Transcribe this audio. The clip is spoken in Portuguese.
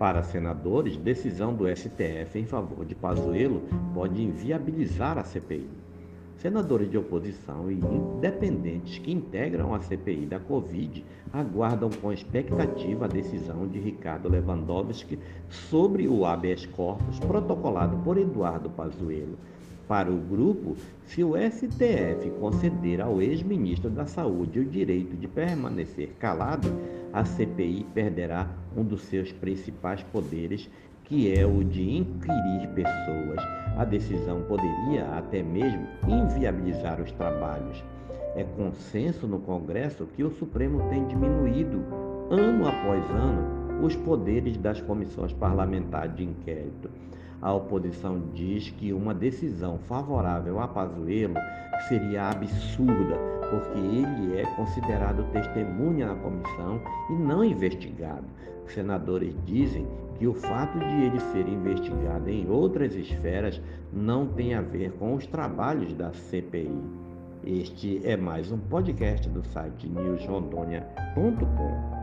Para senadores, decisão do STF em favor de Pazuello pode inviabilizar a CPI. Senadores de oposição e independentes que integram a CPI da Covid aguardam com expectativa a decisão de Ricardo Lewandowski sobre o habeas corpus protocolado por Eduardo Pazuello. Para o grupo, se o STF conceder ao ex-ministro da Saúde o direito de permanecer calado, a CPI perderá um dos seus principais poderes que é o de inquirir pessoas. A decisão poderia até mesmo inviabilizar os trabalhos. É consenso no Congresso que o Supremo tem diminuído, ano após ano, os poderes das comissões parlamentares de inquérito. A oposição diz que uma decisão favorável a Pazuello seria absurda, porque ele é considerado testemunha na comissão e não investigado. Senadores dizem que o fato de ele ser investigado em outras esferas não tem a ver com os trabalhos da CPI. Este é mais um podcast do site newsrondônia.com.